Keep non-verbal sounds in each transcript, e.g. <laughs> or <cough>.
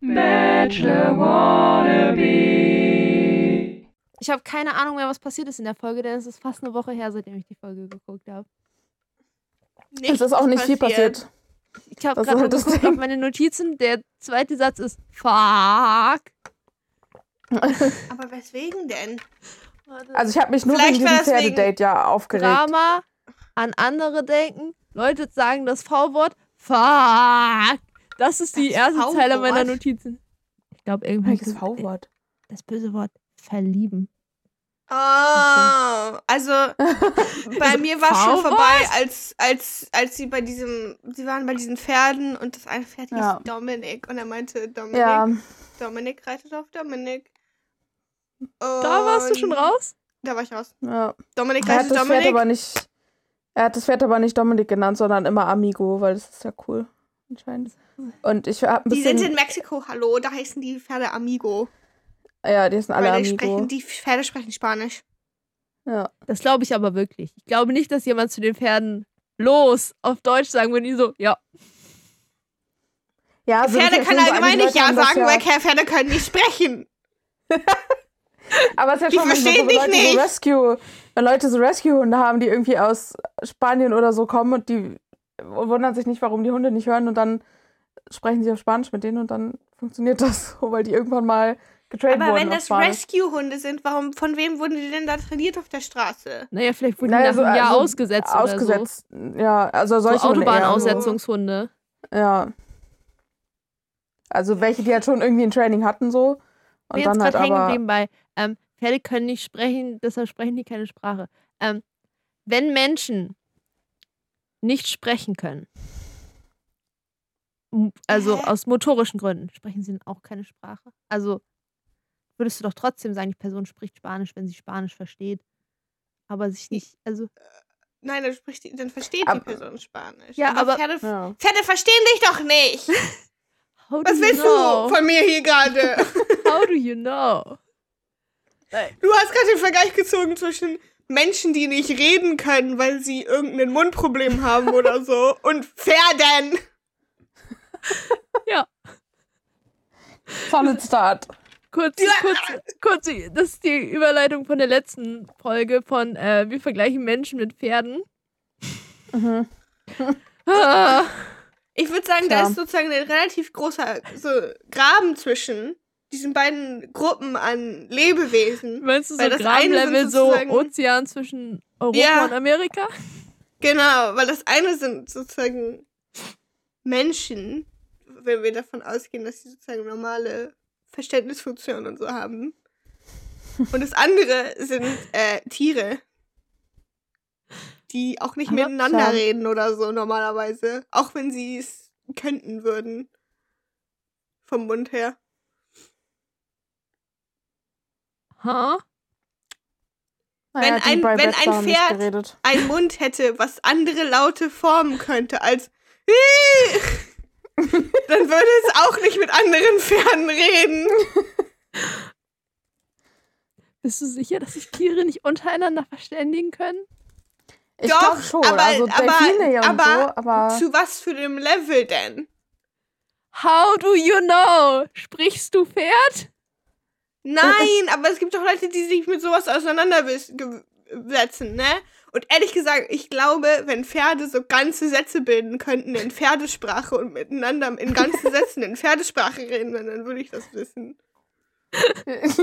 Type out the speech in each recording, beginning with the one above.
Bachelor Wannabe. Ich habe keine Ahnung mehr, was passiert ist in der Folge, denn es ist fast eine Woche her, seitdem ich die Folge geguckt habe. Es ist auch nicht viel passiert. Ich habe gerade ist mal das geguckt auf meine Notizen. Der zweite Satz ist Fuck. <laughs> Aber weswegen denn? Also ich habe mich nur Vielleicht wegen diesem Pferdedate ja aufgeregt. Drama, an andere denken, Leute sagen das V-Wort Fuck. Das ist die Das erste V-Wort? Zeile meiner Notizen. Ich glaube, irgendwann Welches V-Wort? das böse Wort verlieben. Oh, also <laughs> bei mir war schon vorbei, als, als, als sie bei diesem, sie waren bei diesen Pferden und das eine Pferd hieß Ja. Dominik und er meinte, Dominik, Ja, Dominik reitet auf Dominik. Da warst du schon Und- raus? Da war ich raus. ja. Dominik Er hat reitet das Pferd Dominik. aber nicht. Er hat das Pferd aber nicht Dominik genannt, sondern immer Amigo, weil das ist ja cool. Anscheinend. Und ich habe ein Die sind bisschen. in Mexiko, hallo, da heißen die Pferde Amigo. ja, die sind alle weil die, Amigo. sprechen, die Pferde sprechen Spanisch. Ja. Das glaube ich aber wirklich. Ich glaube nicht, dass jemand zu den Pferden los auf Deutsch sagen würde, die so, ja. ja sind Pferde ja können so allgemein nicht Ja sagen, weil keine Pferde können nicht sprechen. <laughs> Aber es ist ja Die schon verstehen so, wenn dich Leute nicht. so Rescue, wenn Leute so Rescue-Hunde haben, die irgendwie aus Spanien oder so kommen und die wundern sich nicht, warum die Hunde nicht hören und dann sprechen sie auf Spanisch mit denen und dann funktioniert das <laughs> so, weil die irgendwann mal getraint Aber wurden wenn auf das. Rescue-Hunde sind, warum, von wem wurden die denn da trainiert auf der Straße? Naja, vielleicht wurden Naja, die nach einem so- Jahr also ausgesetzt, Ausgesetzt, ja, also oder so. solche So Hunde eher. Autobahnaussetzungshunde. Ja. Also welche, die halt schon irgendwie ein Training hatten so. Und bin dann jetzt halt gerade hängen aber. geblieben bei, ähm, Pferde können nicht sprechen, deshalb sprechen die keine Sprache. Ähm, wenn Menschen nicht sprechen können, also Hä? aus motorischen Gründen, sprechen sie dann auch keine Sprache? Also würdest du doch trotzdem sagen, die Person spricht Spanisch, wenn sie Spanisch versteht, aber sich nicht, also Nein, dann, spricht die, dann versteht die Aber- Person Spanisch. Ja, aber- Pferde, Ja. Pferde verstehen dich doch nicht. <laughs> how do Was you willst know? du von mir hier gerade? <laughs> How do you know? Du hast gerade den Vergleich gezogen zwischen Menschen, die nicht reden können, weil sie irgendein Mundproblem haben oder so, und Pferden. Solid Start. Kurz, kurz, kurz, das ist die Überleitung von der letzten Folge von äh, Wir vergleichen Menschen mit Pferden. Mhm. Ah, Ich würde sagen, Tja. da ist sozusagen ein relativ großer so, Graben zwischen diesen beiden Gruppen an Lebewesen. meinst du so Weil das eine Grabenlevel, sind so Ozean zwischen Europa Ja. und Amerika? Genau, weil das eine sind sozusagen Menschen, wenn wir davon ausgehen, dass sie sozusagen normale Verständnisfunktionen und so haben. <laughs> Und das andere sind äh, Tiere, die auch nicht Aber miteinander klar. reden oder so normalerweise. Auch wenn sie es könnten würden. Vom Mund her. Ha? Naja, Wenn ein- wenn ein Pferd- geredet. Ein Mund hätte, was andere Laute formen könnte als <laughs> dann würde es auch nicht mit anderen Pferden reden. Bist du sicher, dass sich Tiere nicht untereinander verständigen können? Ich Doch, glaube schon. aber- also aber- Delfine ja und aber so, aber. Zu was für einem Level denn? How do you know? Sprichst du Pferd? Nein, aber es gibt doch Leute, die sich mit sowas auseinandersetzen, ne? Und ehrlich gesagt, ich glaube, wenn Pferde so ganze Sätze bilden könnten in Pferdesprache und miteinander in ganzen <laughs> Sätzen in Pferdesprache reden, dann würde ich das wissen. Weißt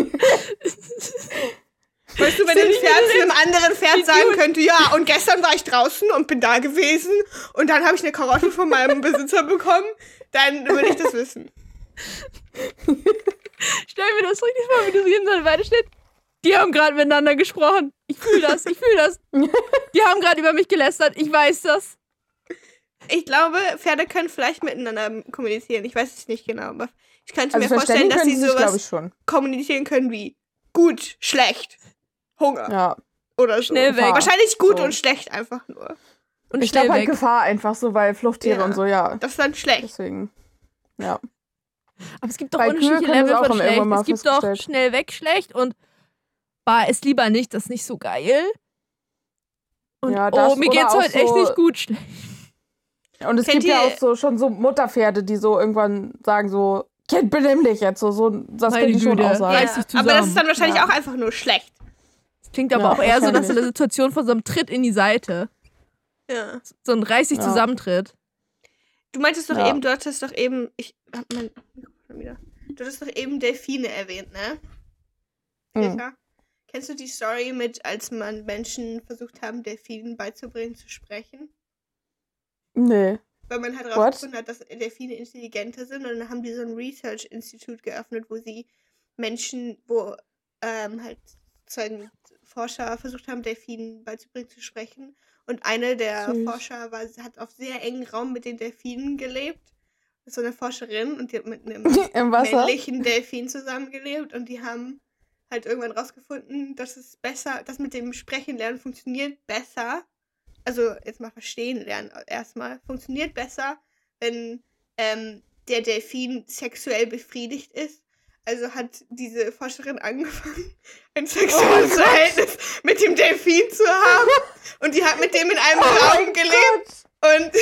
du, wenn ein Pferd zu einem anderen Pferd sagen könnte, ja, und gestern war ich draußen und bin da gewesen und dann habe ich eine Karotte von meinem Besitzer bekommen, dann würde ich das wissen. <laughs> Stell mir das richtig vor, wie du so in der Weide steht. Die haben gerade miteinander gesprochen. Ich fühle das, ich fühle das. <laughs> Die haben gerade über mich gelästert. Ich weiß das. Ich glaube, Pferde können vielleicht miteinander kommunizieren. Ich weiß es nicht genau, aber ich könnte Also mir vorstellen, dass sie sich, sowas ich, schon. kommunizieren können wie gut, schlecht, Hunger Ja. oder so. Schnell weg. Wahrscheinlich gut So. und schlecht einfach nur. Und Ich glaube halt. Gefahr einfach so, weil Fluchttiere Ja. und so, ja. Das ist dann schlecht. Deswegen. Ja. Aber es gibt doch Bei unterschiedliche Level von schon schlecht. Es gibt doch schnell weg schlecht und war es lieber nicht, das ist nicht so geil. Und Ja, das oh, mir geht's heute echt so- nicht gut schlecht. Und es Kennt gibt ja auch so schon so Mutterpferde, die so irgendwann sagen so, Kind, benimm dich jetzt so. so das Meine könnte ich schon Güte. auch sagen. Reiß dich aber das ist dann wahrscheinlich Ja. auch einfach nur schlecht. Das klingt aber Ja, auch eher so nach so wahrscheinlich. einer Situation von so einem Tritt in die Seite. Ja. So ein reiß dich Ja. zusammentritt. Du meintest doch Ja. eben, du hattest doch eben, ich hab mein Mikrofon wieder. Du hattest doch eben Delfine erwähnt, ne? Mhm. Peter? Kennst du die Story mit, als man Menschen versucht haben, Delfinen beizubringen zu sprechen? Nee. Weil man halt What? herausgefunden hat, dass Delfine intelligenter sind und dann haben die so ein Research-Institut geöffnet, wo sie Menschen, wo ähm, halt sozusagen Forscher versucht haben, Delfinen beizubringen zu sprechen. Und eine der Süß. Forscher war, hat auf sehr engen Raum mit den Delfinen gelebt. So eine Forscherin und die hat mit einem <laughs> männlichen Delfin zusammengelebt und die haben halt irgendwann rausgefunden, dass es besser, das mit dem Sprechen lernen funktioniert besser. Also jetzt mal verstehen lernen erstmal. Funktioniert besser, wenn ähm, der Delfin sexuell befriedigt ist. Also hat diese Forscherin angefangen, <laughs> ein sexuelles Gott. Verhältnis mit dem Delfin zu haben. Und die hat mit dem in einem Oh Raum gelebt. Gott. Und <laughs>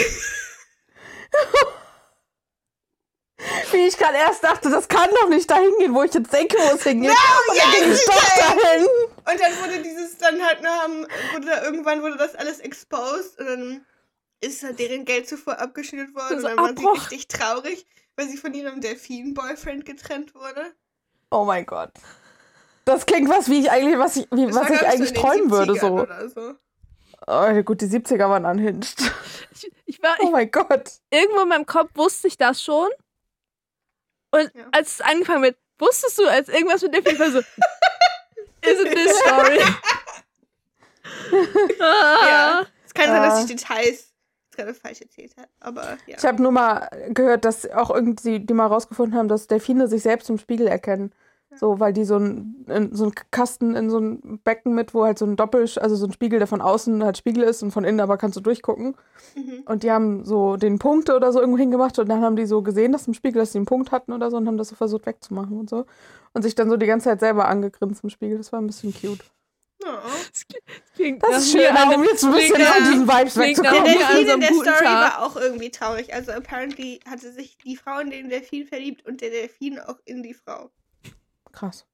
Wie ich gerade erst dachte, das kann doch nicht dahin gehen, wo ich jetzt denke, wo es hingeht. Und dann ging es doch dahin. Und dann wurde dieses, dann halt, haben, wurde da, irgendwann wurde das alles exposed und dann ist halt deren Geldzufuhr abgeschnitten worden und dann waren sie richtig traurig, weil sie von ihrem Delfin-Boyfriend getrennt wurde. Oh mein Gott. Das klingt was, wie ich eigentlich, was ich, wie, Das was ich so eigentlich den träumen würde, 70ern so. Oder so. Oh, gut, die 70er waren unhinged. Ich, ich war, Oh ich, mein Gott. irgendwo in meinem Kopf wusste ich das schon. Und Ja. als es angefangen wird, wusstest du, als irgendwas mit Delfin war so, <laughs> isn't this story? <laughs> Ja. Es kann sein, dass Ah. ich Details jetzt gerade falsch erzählt habe, aber ja. Ich habe nur mal gehört, dass auch irgendwie die mal rausgefunden haben, dass Delfine sich selbst im Spiegel erkennen. So, weil die so ein, in, so ein Kasten in so ein Becken mit, wo halt so ein Doppel, also so ein Spiegel, der von außen halt Spiegel ist und von innen aber kannst du durchgucken. Mhm. Und die haben so den Punkte oder so irgendwo hingemacht und dann haben die so gesehen, dass im Spiegel, dass sie einen Punkt hatten oder so und haben das so versucht wegzumachen und so. Und sich dann so die ganze Zeit selber angegrinst im Spiegel. Das war ein bisschen cute. Oh. das klingt Das nach ist mir schön, an um jetzt ein bisschen von nach- diesen Vibes Der wegzukommen. an so Delfin in der guten Story Tag. war auch irgendwie traurig. Also apparently hatte sich die Frau in den Delfin verliebt und der Delfin auch in die Frau. Krass.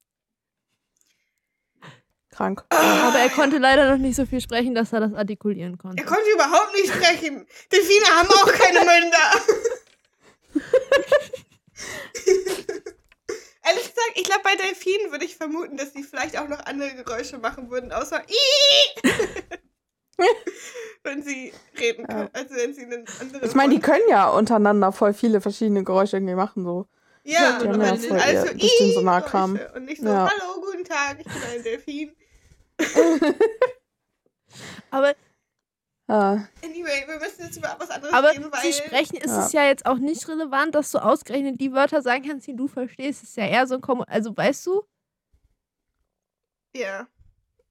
Krank. Aber er konnte leider noch nicht so viel sprechen, dass er das artikulieren konnte. Er konnte überhaupt nicht sprechen. Delfine haben auch keine Münder. <laughs> <laughs> Ehrlich gesagt, ich glaube, bei Delfinen würde ich vermuten, dass sie vielleicht auch noch andere Geräusche machen würden, außer Ii! <laughs> wenn sie reden können. Also wenn sie einen anderen. Ich meine, die können ja untereinander voll viele verschiedene Geräusche irgendwie machen, so. Ja, Die und ja wenn sie voll also denen so nah kam. Und nicht so, Ja. hallo, guten Tag, ich bin ein Delfin. <laughs> Aber, Ah, Anyway, wir müssen jetzt über was anderes aber reden, weil... zu sprechen ist Ja. es ja jetzt auch nicht relevant, dass du ausgerechnet die Wörter sagen kannst, die du verstehst. Es ist ja eher so ein Kom Also, weißt du, Ja.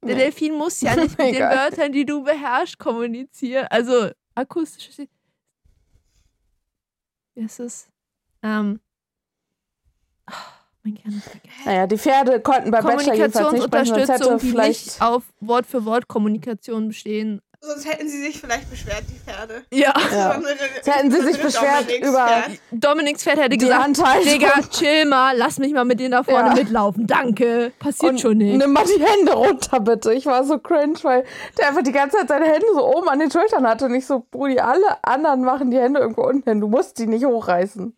der Nee. Delfin muss ja <laughs> nicht mit den. Wörtern, die du beherrschst, kommunizieren. Also, akustisch. Wie ist es? Ähm. Oh, mein Kern ist vergessen. naja, die Pferde konnten bei Bachelor jedenfalls nicht sprechen, sonst Kommunikationsunterstützung, hätte die vielleicht... nicht auf Wort-für-Wort-Kommunikation bestehen. Sonst hätten sie sich vielleicht beschwert, die Pferde. Ja. Ja. Sie hätten sie sich beschwert Dominiks über- Pferd. Dominiks Pferd hätte Die gesagt, Handhaltung. Digga, chill mal, lass mich mal mit denen da vorne Ja. mitlaufen. Danke. Passiert Und schon nicht. nimm mal die Hände runter, bitte. Ich war so cringe, weil der einfach die ganze Zeit seine Hände so oben an den Schultern hatte. Und ich so, Brudi, alle anderen machen die Hände irgendwo unten hin. Du musst die nicht hochreißen.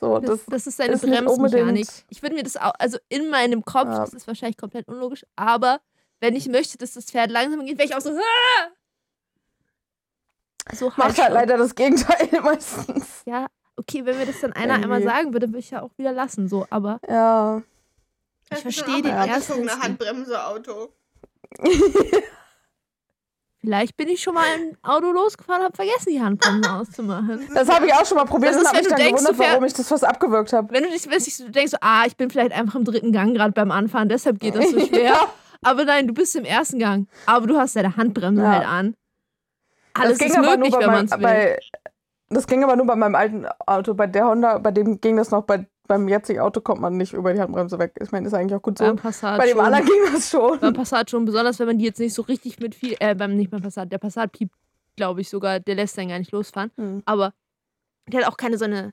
So, Das, das, das ist seine Bremsmechanik. Ich würde mir das auch, also in meinem Kopf, Ja. das ist wahrscheinlich komplett unlogisch, aber wenn ich möchte, dass das Pferd langsam geht, wäre ich auch so. "Ah!" So macht halt schon. leider das Gegenteil <laughs> meistens. Ja, okay, wenn mir das dann einer einmal sagen würde, würde ich ja auch wieder lassen, so, aber Ja. Ich verstehe den ersten angezogener Instinkt. Handbremse-Auto. <laughs> vielleicht bin ich schon mal im Auto losgefahren, habe vergessen, die Handbremse <laughs> auszumachen. Das habe ich auch schon mal probiert Das und ist, habe wenn mich du dann denkst, gewundert, warum ich das fast abgewürgt habe. Wenn du dich, wenn du denkst, so, ah, ich bin vielleicht einfach im dritten Gang gerade beim Anfahren, deshalb geht das so schwer. Aber nein, du bist im ersten Gang. Aber du hast deine Handbremse Ja. halt an. Alles das ist ging aber möglich, nur bei wenn meinem, man es will. bei, Das ging aber nur bei meinem alten Auto. Bei der Honda, bei dem ging das noch. Bei, beim jetzigen Auto kommt man nicht über die Handbremse weg. Ich meine, ist eigentlich auch gut so. beim Passat bei dem schon. anderen ging das schon. beim Passat schon, besonders wenn man die jetzt nicht so richtig mit viel, äh, beim, nicht beim Passat, der Passat piept, glaube ich sogar, der lässt dann gar nicht losfahren. Hm. Aber der hat auch keine so eine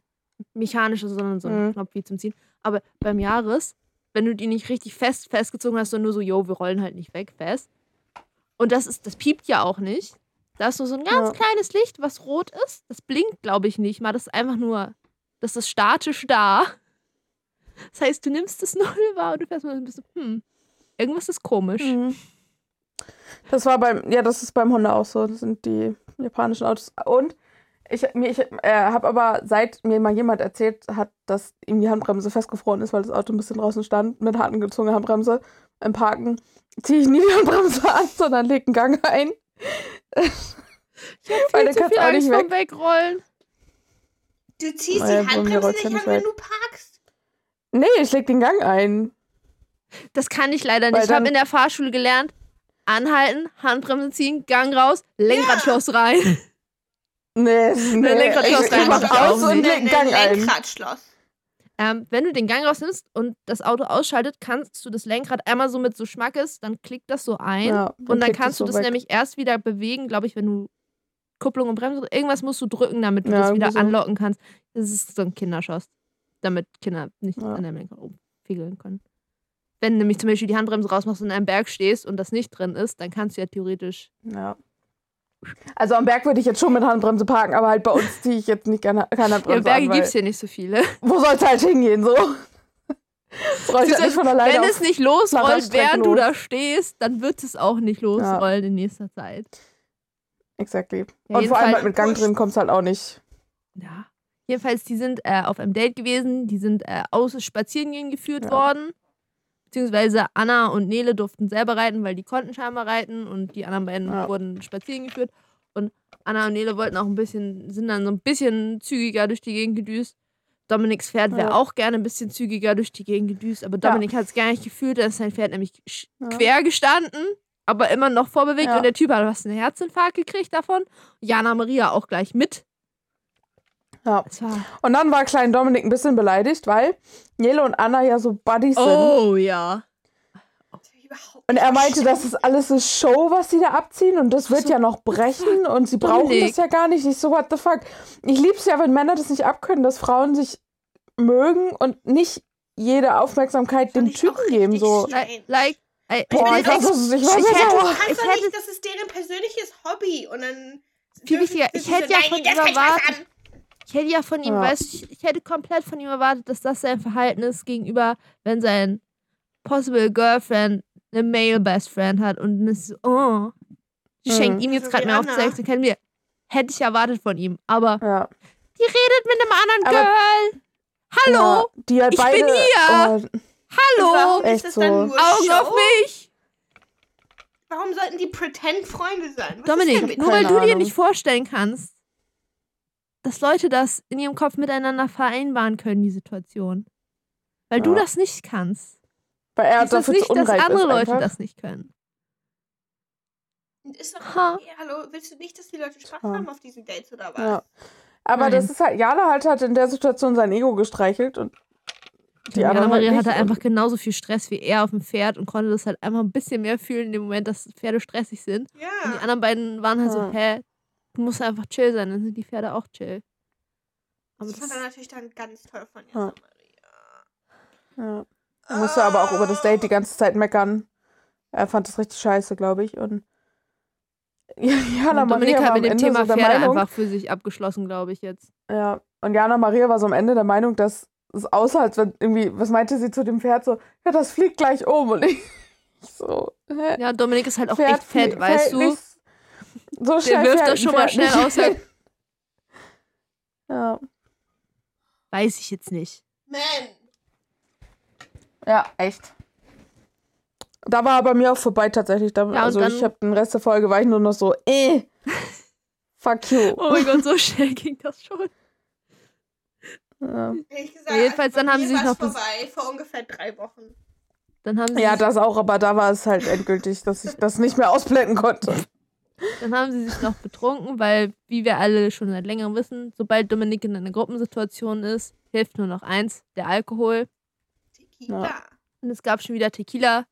mechanische, sondern so ein Mhm. Knopf wie zum Ziehen. Aber beim Jahres, wenn du die nicht richtig fest festgezogen hast, sondern nur so, yo, wir rollen halt nicht weg fest. Und das ist, das piept ja auch nicht. Da ist nur so ein ganz Ja. kleines Licht, was rot ist. Das blinkt, glaube ich, nicht mal. Das ist einfach nur, das ist statisch da. Das heißt, du nimmst das <laughs> Null wahr und du fährst mal ein bisschen, hm, irgendwas ist komisch. Mhm. Das war beim, ja, das ist beim Honda auch so. Das sind die japanischen Autos. Und ich, mir- ich äh, habe aber, seit mir mal jemand erzählt hat, dass ihm die Handbremse festgefroren ist, weil das Auto ein bisschen draußen stand, mit harten gezogener Handbremse im Parken, ziehe ich nie die Handbremse an, sondern lege einen Gang ein. Ich habe Weil viel zu viel auch Angst nicht vom Wegrollen. Du ziehst Naja, die Handbremse ja nicht an, wenn weg. du parkst. Nee, ich leg den Gang ein. Das kann ich leider Weil nicht. Ich habe in der Fahrschule gelernt, anhalten, Handbremse ziehen, Gang raus, Lenkradschloss rein. Nee, nee. Lenkradschloss ich, ich reinmachen, mach aus und leg Gang ein. Lenkradschloss. Ähm, wenn du den Gang rausnimmst und das Auto ausschaltet, kannst du das Lenkrad einmal so mit so Schmackes, dann klickt das so ein. Ja, und dann kannst du so das weg. nämlich erst wieder bewegen, glaube ich, wenn du Kupplung und Bremse, irgendwas musst du drücken, damit du Ja, das wieder so. anlocken kannst. Das ist so ein Kinderschoss, damit Kinder nicht Ja. an dem Lenkrad rumfiegeln können. Wenn du nämlich zum Beispiel die Handbremse rausmachst und in einem Berg stehst und das nicht drin ist, dann kannst du ja theoretisch. Ja. Also am Berg würde ich jetzt schon mit Handbremse parken, aber halt bei uns ziehe ich jetzt nicht keine, keine Ja, Handbremse Berge an, weil gibt es hier nicht so viele. <laughs> Wo soll es halt hingehen, so? Das rollt halt nicht von alleine Wenn es nicht losrollt, während du los. da stehst, dann wird es auch nicht losrollen in nächster Zeit. Exactly. Ja, Und vor allem halt mit Gang drin kommt es halt auch nicht. Ja. Jedenfalls, die sind äh, auf einem Date gewesen, die sind äh, aus Spazierengehen geführt Ja. worden. Beziehungsweise Anna und Nele durften selber reiten, weil die konnten scheinbar reiten und die anderen beiden Ja. wurden spazieren geführt. Und Anna und Nele wollten auch ein bisschen, sind dann so ein bisschen zügiger durch die Gegend gedüst. Dominiks Pferd wäre Ja. auch gerne ein bisschen zügiger durch die Gegend gedüst, aber Dominik hat es gar nicht gefühlt, da ist sein Pferd nämlich Ja. quer gestanden, aber immer noch vorbewegt Ja. und der Typ hat fast einen Herzinfarkt gekriegt davon. Jana Maria auch gleich mit. Ja. Und dann war Klein Dominik ein bisschen beleidigt, weil Nele und Anna ja so Buddies sind. Oh ja. Und er meinte, das ist alles eine Show, was sie da abziehen und das wird So, ja noch brechen und sie brauchen Dominik. das ja gar nicht. Ich so, what the fuck? Ich lieb's ja, wenn Männer das nicht abkönnen, dass Frauen sich mögen und nicht jede Aufmerksamkeit dem ich Typen geben. So. strange. Like, ey, Boah, ich ich, echt, so, ich war ich so hätte- Ich doch hätte- nicht, das ist deren persönliches Hobby und dann. Viel wichtiger, ich hätte ja von Spaß erwartet-. Ich hätte ja von ihm, Ja. weißt du, ich, ich hätte komplett von ihm erwartet, dass das sein Verhalten ist gegenüber, wenn sein possible Girlfriend eine Male Best Friend hat und ist so, oh, die Mhm. schenkt ihm jetzt So gerade mehr auf Anna. Sex, kennen wir. Hätte ich erwartet von ihm, aber Ja. die redet mit einem anderen Aber- Girl. Hallo, Ja, die halt ich bin beide, hier. Oh, hallo, ist das so. dann nur Augen Show? auf mich. Warum sollten die Pretend-Freunde sein? Was Dominik, nur weil du dir nicht vorstellen kannst, dass Leute das in ihrem Kopf miteinander vereinbaren können, die Situation. Weil du Ja. das nicht kannst. weil er Heißt das nicht, dass andere ist Leute einfach. das nicht können. Und Ist doch, Ha. okay, hallo, willst du nicht, dass die Leute Spaß Ha. haben auf diesen Dates oder was? Ja. Aber Nein. das ist halt, Jana halt hat in der Situation sein Ego gestreichelt und die Die Anna anderen halt Maria nicht. hatte einfach genauso viel Stress wie er auf dem Pferd und konnte das halt einfach ein bisschen mehr fühlen in dem Moment, dass Pferde stressig sind. Und die Ja. anderen beiden waren halt so, Ja. hä, du musst einfach chill sein, dann sind die Pferde auch chill. Aber Das das, fand er natürlich dann ganz toll von Ja. Jana Maria. Ja. Er musste aber auch über das Date die ganze Zeit meckern. Er fand das richtig scheiße, glaube ich. Und <laughs> Jana und Maria hat mit dem Ende Thema so Pferde Meinung, einfach für sich abgeschlossen, glaube ich jetzt. ja, und Jana Maria war so am Ende der Meinung, dass es aussah, als wenn irgendwie, was meinte sie zu dem Pferd so, ja, das fliegt gleich um. Und <laughs> ich so, hä? Ja, Dominik ist halt auch Pferd echt fett, weißt du? nicht So schnell wirft fährt das schon mal schnell aus der- <laughs> Ja. Weiß ich jetzt nicht. Man. ja, echt. Da war bei mir auch vorbei tatsächlich. Da, und also ich habe den Rest der Folge war ich nur noch so, eh, <laughs> fuck you. Oh mein Gott, so <laughs> schnell ging das schon. Ja. Ehrlich gesagt, Ja, jedenfalls bei dann haben mir sie sich noch vorbei, vor ungefähr drei Wochen. Dann haben sie, Ja, das auch, aber da war es halt endgültig, dass ich das nicht mehr ausblenden konnte. Dann haben sie sich noch betrunken, weil, wie wir alle schon seit längerem wissen, sobald Dominik in einer Gruppensituation ist, hilft nur noch eins, der Alkohol. Tequila. Und es gab schon wieder Tequila.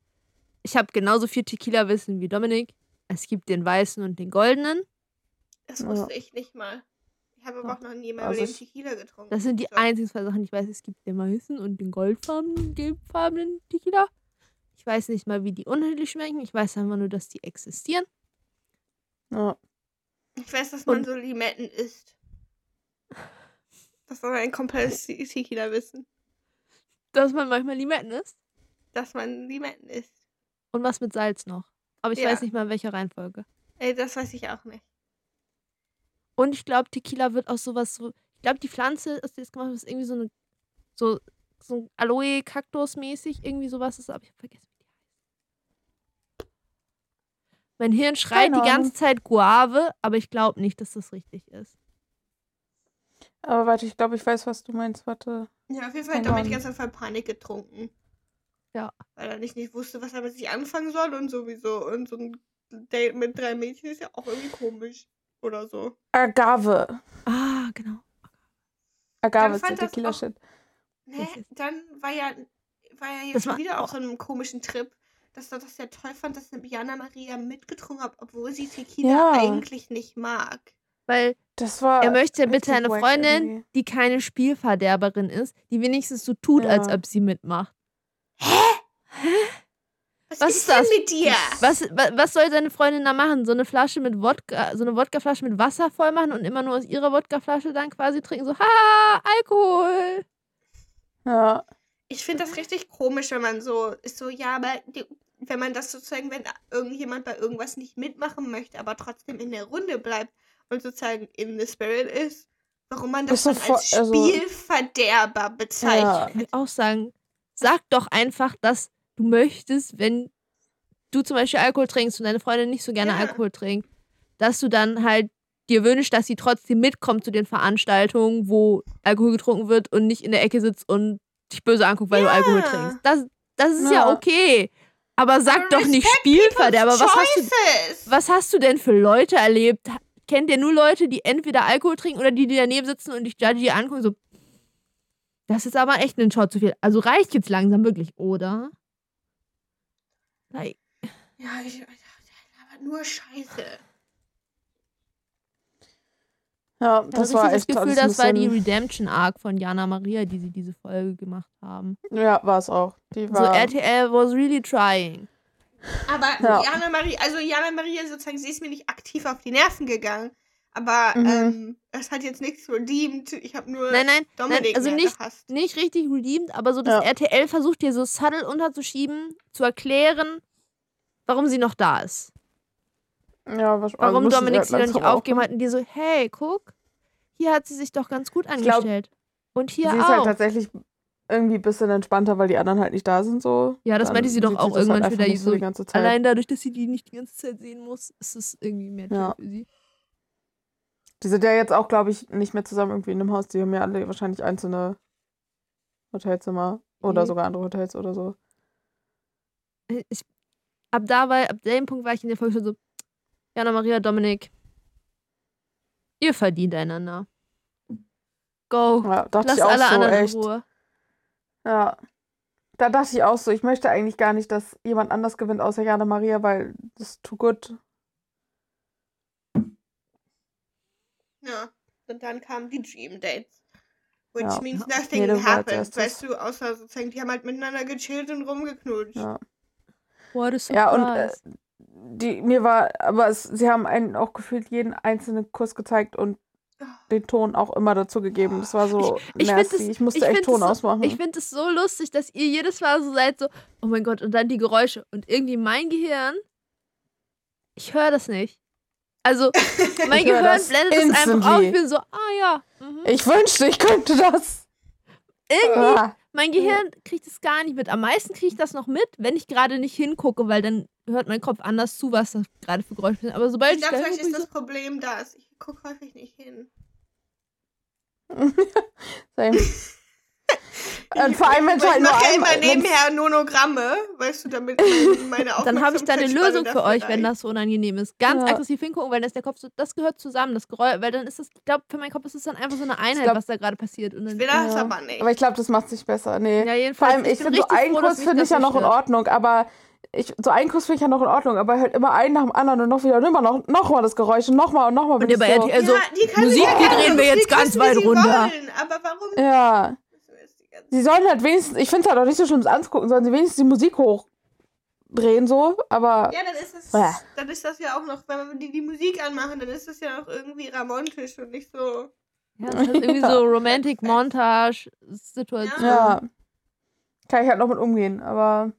Ich habe genauso viel Tequila-Wissen wie Dominik. Es gibt den weißen und den goldenen. Das Ja. wusste ich nicht mal. Ich habe aber Ja. auch noch nie meinem Also ich- Tequila getrunken. Das sind die So. einzigen zwei Sachen, die ich weiß. Es gibt den weißen und den goldfarbenen, gelbfarbenen Tequila. Ich weiß nicht mal, wie die unterschiedlich schmecken. Ich weiß einfach nur, dass die existieren. Ja. Ich weiß, dass man Und- so Limetten isst. Das war ein komplettes Te- Tequila-Wissen. Dass man manchmal Limetten isst. Dass man Limetten isst. Und was mit Salz noch. Aber ich Ja. weiß nicht mal, in welcher Reihenfolge. Ey, das weiß ich auch nicht. Und ich glaube, Tequila wird aus sowas so. Ich glaube, die Pflanze, aus der es gemacht wird, ist irgendwie so eine. So, so ein Aloe-Kaktus-mäßig. Irgendwie sowas ist. Aber ich habe vergessen, wie die heißt. Mein Hirn schreit Keine die ganze Ahnung. Zeit Guave, aber ich glaube nicht, dass das richtig ist. Aber warte, ich glaube, ich weiß, was du meinst. Warte. Ja, auf jeden Fall hat Dominik die ganze Zeit voll Panik getrunken. Ja. Weil er nicht, nicht wusste, was er mit sich anfangen soll und sowieso. Und so ein Date mit drei Mädchen ist ja auch irgendwie komisch. Oder so. Agave. Ah, genau. Agave ist der fand das Tequila auch- Shit. Ne? Dann war ja, war ja jetzt wieder auf oh. so einem komischen Trip, dass er das ja toll fand, dass Jana Maria mitgetrunken hat, obwohl sie Tequila Ja. eigentlich nicht mag. Weil Das war. er möchte bitte eine wack Freundin, irgendwie. die keine Spielverderberin ist, die wenigstens so tut, als Ja. ob sie mitmacht. Was, Was ist ist das? denn mit dir? Was, wa- was soll seine Freundin da machen? So eine Flasche mit Wodka, so eine Wodkaflasche mit Wasser voll machen und immer nur aus ihrer Wodkaflasche dann quasi trinken? So, ha, Alkohol. Ja. Ich finde das richtig komisch, wenn man so ist so, ja, aber die, wenn man das sozusagen, wenn irgendjemand bei irgendwas nicht mitmachen möchte, aber trotzdem in der Runde bleibt und sozusagen in the spirit ist, warum man das dann als also- Spielverderber bezeichnet. Ich würde auch sagen, sag doch einfach, dass du möchtest, wenn du zum Beispiel Alkohol trinkst und deine Freundin nicht so gerne Ja. Alkohol trinkt, dass du dann halt dir wünschst, dass sie trotzdem mitkommt zu den Veranstaltungen, wo Alkohol getrunken wird und nicht in der Ecke sitzt und dich böse anguckt, weil du Ja. Alkohol trinkst. Das, das ist ja. Ja. okay. Aber sag Aber doch nicht Spielverderber. Was hast, du, was hast du denn für Leute erlebt? Kennt ihr nur Leute, die entweder Alkohol trinken oder die, die daneben sitzen und dich judge die angucken, so, das ist aber echt ein Shot zu viel. Also reicht jetzt langsam wirklich, oder? Like, Ja, ich, aber nur Scheiße. Ja, das das ich war das echt Gefühl, alles ein das war die Redemption Arc von Jana Maria, die sie diese Folge gemacht haben. Ja, war es auch. Die So war. RTL was really trying. Aber Ja. Jana Maria, also Jana Maria sozusagen, sie ist mir nicht aktiv auf die Nerven gegangen. Aber Mhm. ähm, es hat jetzt nichts redeemed. Ich habe nur Nein, nein, Dominik nein also nicht, gehasst. nicht richtig redeemed, aber so das Ja. RTL versucht dir so subtle unterzuschieben, zu erklären, warum sie noch da ist. Ja, was, also Warum Dominik halt sie noch nicht aufgeben hat und die so, hey, guck, hier hat sie sich doch ganz gut glaub, angestellt. und hier Sie ist auch. halt tatsächlich irgendwie ein bisschen entspannter, weil die anderen halt nicht da sind so. Ja, das Dann meinte sie doch auch das irgendwann einfach wieder so die ganze Zeit. Allein dadurch, dass sie die nicht die ganze Zeit sehen muss, ist es irgendwie mehr Ja. für sie. Die sind ja jetzt auch, glaube ich, nicht mehr zusammen irgendwie in einem Haus. Die haben ja alle wahrscheinlich einzelne Hotelzimmer oder Mhm. sogar andere Hotels oder so. Ich, ab da war, ab dem Punkt war ich in der Folge schon so, Jana Maria, Dominik, ihr verdient einander. Go. Ja, dachte Lass ich auch alle so, anderen echt. in Ruhe. Ja. Da dachte ich auch so, ich möchte eigentlich gar nicht, dass jemand anders gewinnt außer Jana Maria, weil das ist too good. Ja. Und dann kamen die Dream Dates. Which Ja. means nothing als happened. Weißt du, außer sozusagen, die haben halt miteinander gechillt und rumgeknutscht. Ja. What a surprise. Ja, und äh, die, mir war, aber es, sie haben einen auch gefühlt jeden einzelnen Kurs gezeigt und den Ton auch immer dazu gegeben. Das war so Ich- ich nasty. das- ich musste ich echt Ton das so- ausmachen. Ich finde es so lustig, dass ihr jedes Mal so seid, so, oh mein Gott, und dann die Geräusche. Und irgendwie mein Gehirn, ich höre das nicht. Also, <laughs> mein Gehirn das blendet es einfach instantly. auf. Ich bin so, ah ja. Mhm. Ich wünschte, ich könnte das. Irgendwie, Ah, mein Gehirn kriegt es gar nicht mit. Am meisten kriege ich das noch mit, wenn ich gerade nicht hingucke, weil dann hört mein Kopf anders zu, was das gerade für Geräusche sind. Aber sobald Ich ich, glaube, da vielleicht ist das Problem das. Ich gucke häufig nicht hin. <laughs> same. <laughs> Und vor allem, wenn halt ich nur mache ja einmal... immer nebenher Nonogramme, weißt du, damit meine so, <laughs> dann habe ich da eine Lösung für euch, wenn reicht. das so unangenehm ist. Ganz Ja. aggressiv hingucken, weil dann ist der Kopf so, das gehört zusammen, das Geräusch, weil dann ist das, ich glaube, für meinen Kopf ist es dann einfach so eine Einheit, glaub- was da gerade passiert. Und dann, Ich will das Ja. aber nicht. Aber ich glaube, das macht sich besser. Nee. ja, Vor jedenfalls. allem, ich bin finde so einen Kurs finde das ich ja noch in. Ordnung, aber ich, so einen Kuss finde ich ja noch in Ordnung, aber halt immer einen nach dem anderen und noch wieder und immer noch, noch mal das Geräusch und noch mal und noch mal. Und bin ich über so, RTL Also, die kann Musik, die drehen wir jetzt ganz weit runter. Wollen, aber warum? Ja. So ist die ganze- Sie sollen halt wenigstens, ich finde es halt auch nicht so schlimm, es anzugucken, sollen sie wenigstens die Musik hochdrehen, so, aber. Ja, dann ist das, Bäh. dann ist das ja auch noch, wenn wir die, die Musik anmachen, dann ist das ja auch irgendwie ramontisch und nicht so. Ja, das ist irgendwie so <laughs> Romantic Montage Situation. Ja. Kann ich halt noch mit umgehen, aber.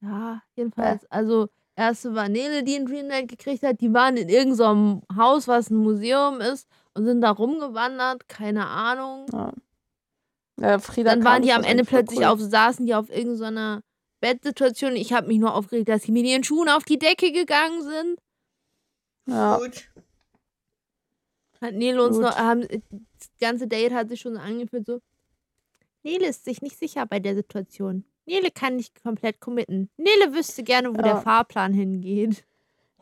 Ja, jedenfalls, also erste war Nele, die ein Dreamland gekriegt hat. Die waren in irgendeinem Haus, was ein Museum ist und sind da rumgewandert, keine Ahnung. Ja. Ja, Frieda Dann waren die am Ende plötzlich cool. auf, saßen die auf irgendeiner Bettsituation. Ich habe mich nur aufgeregt, dass die mit ihren Schuhen auf die Decke gegangen sind. Ja. Gut. Hat Nele uns Gut. noch, haben, das ganze Date hat sich schon so angefühlt, so, Nele ist sich nicht sicher bei der Situation. Nele kann nicht komplett committen. Nele wüsste gerne, wo Ja. der Fahrplan hingeht.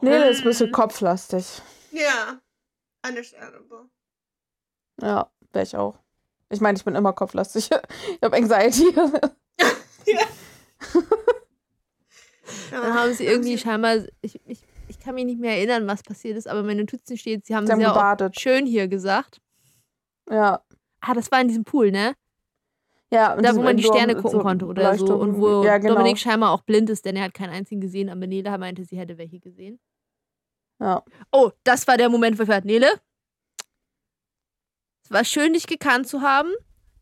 Nele ist ein bisschen Hm. kopflastig. Ja. Understandable. Ja, wäre ich auch. Ich meine, ich bin immer kopflastig. <laughs> Ich habe Anxiety. <laughs> Ja. Dann haben sie irgendwie scheinbar, ich, ich, ich kann mich nicht mehr erinnern, was passiert ist, aber in meinen Notizen steht, sie haben Sie haben sehr gebadet. schön hier gesagt. Ja. Ah, das war in diesem Pool, ne? Ja, und Da, wo man die Sterne gucken so konnte oder so. Und wo ja, genau. Dominik scheinbar auch blind ist, denn er hat keinen einzigen gesehen, aber Nele meinte, sie hätte welche gesehen. Ja. Oh, das war der Moment, wo ich dachte, Nele, war schön, dich gekannt zu haben,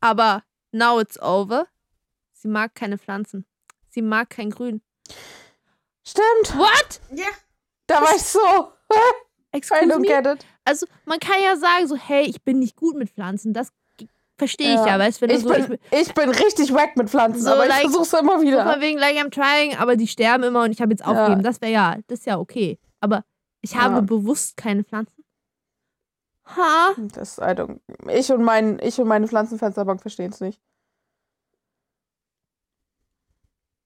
aber now it's over. Sie mag keine Pflanzen. Sie mag kein Grün. Stimmt. What? Ja. Da war ich so. <laughs> I Excuse don't me? get it. Also, man kann ja sagen, so, hey, ich bin nicht gut mit Pflanzen. Das g- verstehe ich Ja. ja, weißt du, wenn du Ich so, ich bin, bin ich bin richtig wack mit Pflanzen, So, aber ich like- versuch's immer wieder. von wegen, like I'm trying, aber die sterben immer und ich habe jetzt Ja. aufgegeben. Das wäre ja, das ist ja okay. Aber ich habe Ja. bewusst keine Pflanzen. Ha? Das, I don't, ich, und mein, ich und meine Pflanzenfensterbank verstehen es nicht.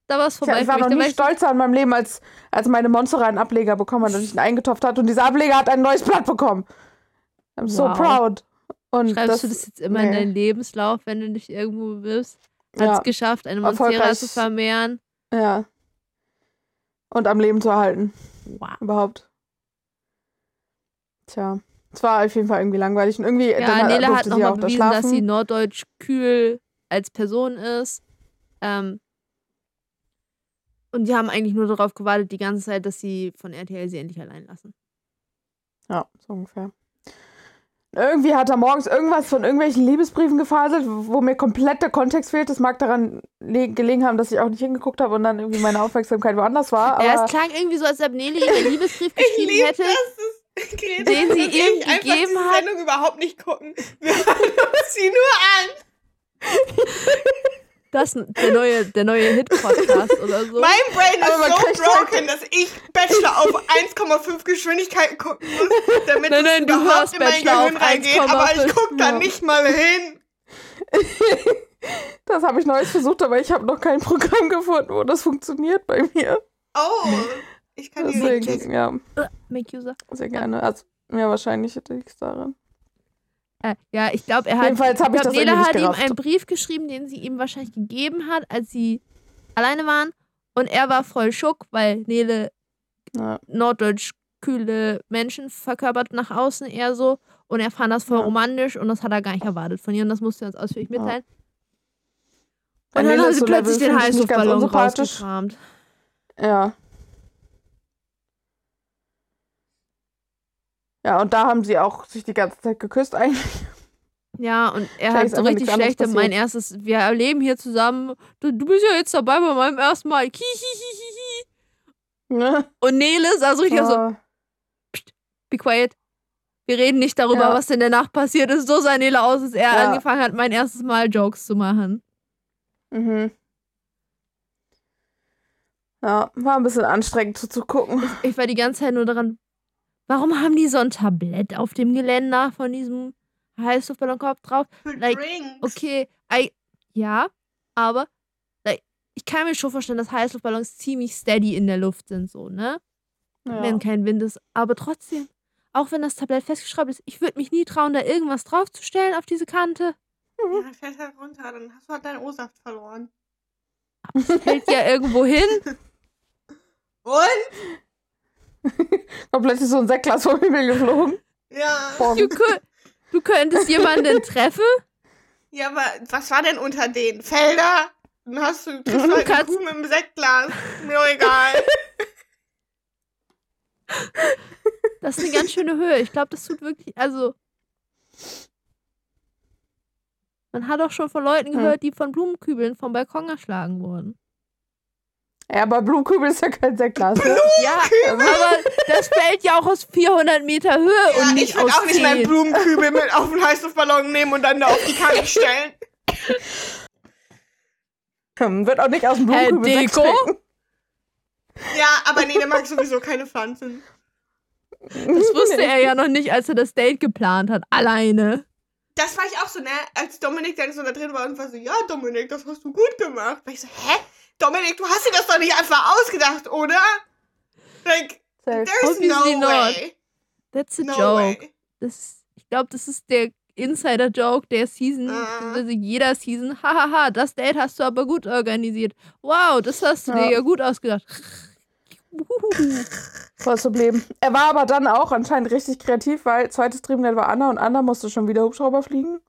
Da war es Ich, vorbei. ich war für noch nie war ich- stolzer an meinem Leben, als, als meine Monstera einen Ableger bekommen hat und ich ihn eingetopft hat und dieser Ableger hat ein neues Blatt bekommen. I'm so Wow. proud. Und Schreibst das, du das jetzt immer in nee. deinen Lebenslauf, wenn du dich irgendwo bewirbst? Hat es ja, geschafft, eine Monstera zu vermehren? ja. Und am Leben zu erhalten. Wow. Überhaupt. Tja. Es war auf jeden Fall irgendwie langweilig. Und irgendwie, Ja, Nele hat sie nochmal auch da bewiesen, dass sie norddeutsch kühl als Person ist. Ähm, und die haben eigentlich nur darauf gewartet, die ganze Zeit, dass sie von RTL sie endlich allein lassen. Ja, so ungefähr. Irgendwie hat er morgens irgendwas von irgendwelchen Liebesbriefen gefaselt, wo mir komplett der Kontext fehlt. Das mag daran le- gelegen haben, dass ich auch nicht hingeguckt habe und dann irgendwie meine Aufmerksamkeit woanders war. Ja, es klang irgendwie so, als ob Nele ihren <laughs> Liebesbrief Ich geschrieben liebe hätte. das. Greta Den sie ihm ich einfach gegeben diese hat. Sendung überhaupt nicht gucken. Wir hören uns sie nur an. Das der neue, der neue Hit-Podcast oder so. Mein Brain ist so broken, dass ich Bachelor auf 1,5 Geschwindigkeit gucken muss, damit Nein, nein, es du überhaupt in mein Bachelor Gehirn reingeht, aber ich 1,5. gucke da nicht mal hin. <laughs> das habe ich neues versucht, aber ich habe noch kein Programm gefunden, wo das funktioniert bei mir. Oh, ich kann die Deswegen, ja, Äh, Make user. sehr gerne. Also, ja, wahrscheinlich liegt es daran. Äh, ja, ich glaube, er hat. Jedenfalls hab ich glaub, das Nele irgendwie nicht hat ihm einen Brief geschrieben, den sie ihm wahrscheinlich gegeben hat, als sie alleine waren. Und er war voll schock, weil Nele Ja. norddeutsch kühle Menschen verkörpert nach außen eher so. Und er fand das voll Ja. romantisch und das hat er gar nicht erwartet von ihr. Und das musste er uns ausführlich Ja. mitteilen. Bei Und dann haben sie so plötzlich Level den ich Heißluftballon rausgekramt. Ja. Ja, und da haben sie auch sich die ganze Zeit geküsst eigentlich. Ja, und er hat ist so richtig schlecht. Mein erstes, wir leben hier zusammen. Du, du bist ja jetzt dabei bei meinem ersten Mal. Kihihihihi. Ne? Und Nele sah so richtig aus so, Ah, be quiet. Wir reden nicht darüber, Ja. was in der Nacht passiert ist. So sah Nele aus, als er Ja. angefangen hat, mein erstes Mal Jokes zu machen. mhm. Ja, war ein bisschen anstrengend zuzugucken. Ich war die ganze Zeit nur daran, warum haben die so ein Tablett auf dem Geländer von diesem Heißluftballonkopf drauf? Für Like, Drinks. Okay, I, ja, aber like, ich kann mir schon vorstellen, dass Heißluftballons ziemlich steady in der Luft sind, so, ne? Ja. Wenn kein Wind ist. Aber trotzdem, auch wenn das Tablett festgeschraubt ist, ich würde mich nie trauen, da irgendwas draufzustellen auf diese Kante. Ja, dann fällt halt runter, dann hast du halt deinen O-Saft verloren. Fällt ja irgendwo hin. <laughs> Und? <laughs> Komplett ist so ein Sektglas vom Himmel geflogen. Ja. Boah. Du, kö- du könntest jemanden treffen. Ja, aber was war denn unter den? Felder? Dann hast du, du halt eine Kannst- Kuh mit einem Sektglas. Mir egal. <laughs> Das ist eine ganz schöne Höhe. Ich glaube, das tut wirklich, also. Man hat auch schon von Leuten Hm. gehört, die von Blumenkübeln vom Balkon erschlagen wurden. Ja, aber Blumenkübel ist ja kein Sektglas. Ne? Ja, aber das fällt ja auch aus 400 Meter Höhe Ja, und ich nicht würde aus auch nicht meinen 10. Blumenkübel mit auf den Heißluftballon nehmen und dann da auf die Kanne stellen. Hm, Wird auch nicht aus dem Blumenkübel Sekt Deko? Ja, aber nee, der mag sowieso keine Pflanzen. Das wusste er ja noch nicht, als er das Date geplant hat. Alleine. Das war ich auch so, ne? Als Dominik dann so da drin war und war so, ja, Dominik, das hast du gut gemacht. War ich so, hä? Dominik, du hast dir das doch nicht einfach ausgedacht, oder? Like, Safe. there's no not. way. That's a No joke. way. Das, ich glaube, das ist der Insider-Joke der Season. Ah. Also jeder Season. Hahaha, das Date hast du aber gut organisiert. Wow, das hast du Ja. dir ja gut ausgedacht. <laughs> Voll das Problem. Er war aber dann auch anscheinend richtig kreativ, weil zweites Dreamdate war Anna und Anna musste schon wieder Hubschrauber fliegen.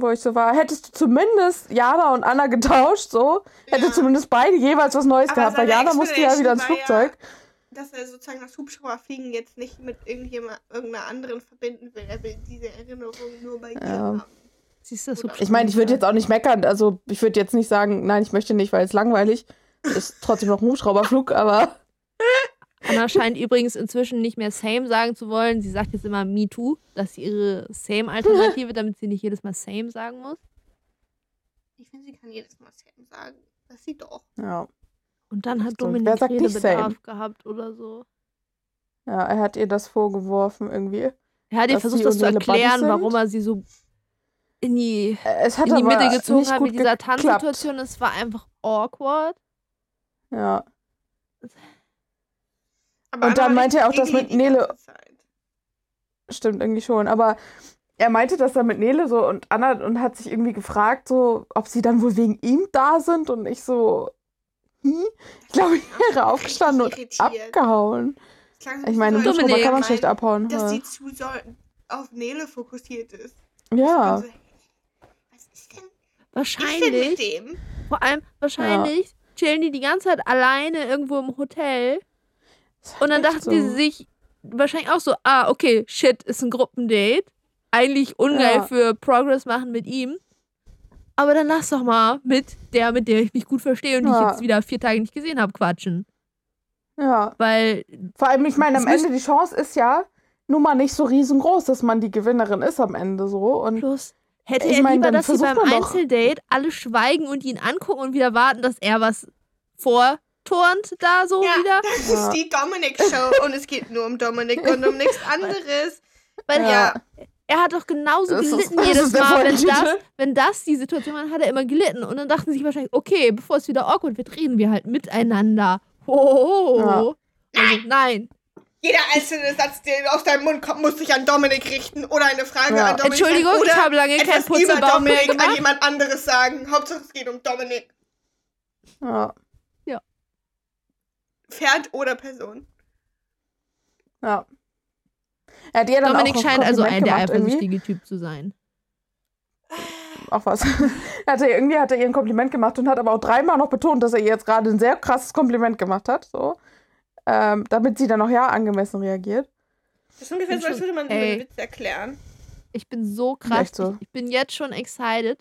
Wo ich so war, hättest du zumindest Jana und Anna getauscht, so, hätte Ja. zumindest beide jeweils was Neues Aber gehabt, weil Jana musste ja wieder ins war ja- Flugzeug. Dass er sozusagen das Hubschrauberfliegen jetzt nicht mit irgendjemand, irgendeiner anderen verbinden will. Er will diese Erinnerung nur bei ihr Ja. haben. Siehst du das Oder- Ich meine, ich würde jetzt auch nicht meckern, also ich würde jetzt nicht sagen, nein, ich möchte nicht, weil es langweilig ist. Trotzdem noch ein Hubschrauberflug, aber <laughs> Anna scheint übrigens inzwischen nicht mehr Same sagen zu wollen. Sie sagt jetzt immer Me Too. Das ist ihre Same-Alternative, damit sie nicht jedes Mal Same sagen muss. Ich finde, sie kann jedes Mal Sam sagen. Das sieht doch. ja. Und dann hat Stimmt. Dominik sagt nicht Redebedarf Same? gehabt oder so. Ja, er hat ihr das vorgeworfen irgendwie. Er hat ihr versucht, das zu erklären, warum er sie so in die, Es hat in die aber Mitte gezogen nicht hat gut mit dieser geklappt. Tanzsituation. Es war einfach awkward. Ja. Aber Und dann meinte er auch, dass mit Nele-. Stimmt irgendwie schon. Aber er meinte das dann mit Nele so und Anna und hat sich irgendwie gefragt, so, ob sie dann wohl wegen ihm da sind und ich so, hm? Ich glaube, ich wäre aufgestanden und abgehauen. So, Ich meine, Dominik. Hubschrauber kann man schlecht abhauen. Dass Ja. sie zu soll auf Nele fokussiert ist. ja. So, was ist denn, was ist denn Wahrscheinlich. mit dem? Vor allem, wahrscheinlich chillen die die ganze Zeit alleine irgendwo im Hotel. Und dann dachten so. die sich wahrscheinlich auch so, ah, okay, shit, ist ein Gruppendate. Eigentlich ungeil Ja. für Progress machen mit ihm. Aber dann lass doch mal mit der, mit der ich mich gut verstehe und die ich Ja. jetzt wieder vier Tage nicht gesehen habe, quatschen. Ja. Weil, Vor allem, ich meine, am Ende, die Chance ist ja nun mal nicht so riesengroß, dass man die Gewinnerin ist am Ende so. Und plus, hätte Ich er mein, lieber, dass sie beim Einzeldate alle schweigen und ihn angucken und wieder warten, dass er was vorturnt da so Ja, wieder. <laughs> das Ja. ist die Dominik-Show und es geht nur um Dominik und um nichts <laughs> anderes. Weil Ja. er hat doch genauso Das gelitten jedes ist <laughs> der Mal, wenn das, wenn das die Situation war, hat er immer gelitten. Und dann dachten sie sich wahrscheinlich, okay, bevor es wieder awkward wird, reden wir halt miteinander. Ho, also, nein. Jeder einzelne Satz, der aus deinem Mund kommt, muss sich an Dominik richten oder eine Frage Ja. an Dominik Entschuldigung, stellen ich oder habe lange kein etwas über Putzerbauch mehr Dominik an gemacht. jemand anderes sagen. Hauptsache es geht um Dominik. ja, Pferd oder Person. ja. Er hat ihr dann Dominik scheint also ein der eifersüchtige Typ zu sein. Auch was. <laughs> er hatte, irgendwie hat er ihr ein Kompliment gemacht und hat aber auch dreimal noch betont, dass er ihr jetzt gerade ein sehr krasses Kompliment gemacht hat. So. Ähm, damit sie dann auch ja angemessen reagiert. Das ist ungefähr so, als würde man so ey. einen Witz erklären. Ich bin so krass. So. Ich, ich bin jetzt schon excited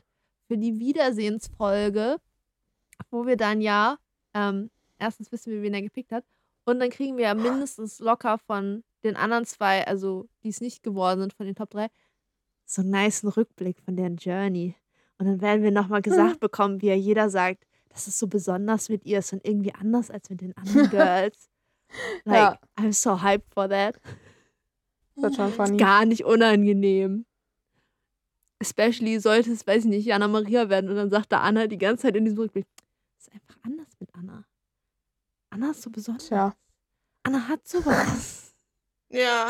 für die Wiedersehensfolge, wo wir dann ja, ähm, erstens wissen wir, wen er gepickt hat. Und dann kriegen wir ja mindestens locker von den anderen zwei, also die es nicht geworden sind, von den Top 3, so einen niceen Rückblick von deren Journey. Und dann werden wir nochmal gesagt bekommen, wie ja jeder sagt, das ist so besonders mit ihr, ist dann irgendwie anders als mit den anderen <laughs> Girls. Like, Ja. I'm so hyped for that. Das schon funny. Gar nicht unangenehm. Especially sollte es, weiß ich nicht, Jana Maria werden und dann sagt da Anna die ganze Zeit in diesem Rückblick, es ist einfach anders mit Anna. Anna ist so besonders. Tja. Anna hat sowas. <laughs> Ja.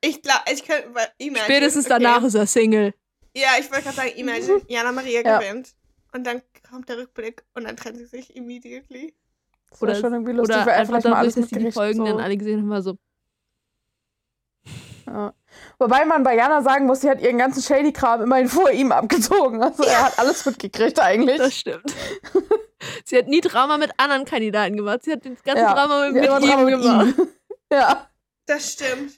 Ich glaube, ich könnte. weil- Imagine, Spätestens okay. danach ist er Single. Ja, ich wollte gerade sagen, Imagine, <laughs> Jana Maria Ja. gewinnt. Und dann kommt der Rückblick und dann trennen sie sich immediately. Das Oder- schon irgendwie lustig, Oder weil er einfach vielleicht mal dadurch, alles dass sie die mitgekriegt Folgen so. dann alle gesehen haben, war so, Ja. Wobei man bei Jana sagen muss, sie hat ihren ganzen Shady-Kram immerhin vor ihm abgezogen. Also er hat alles mitgekriegt eigentlich. das stimmt. <laughs> <laughs> sie hat nie Drama mit anderen Kandidaten gemacht. Sie hat das ganze Ja, Drama mit, mit Drama mit gemacht. ihm. <laughs> Ja. Das stimmt.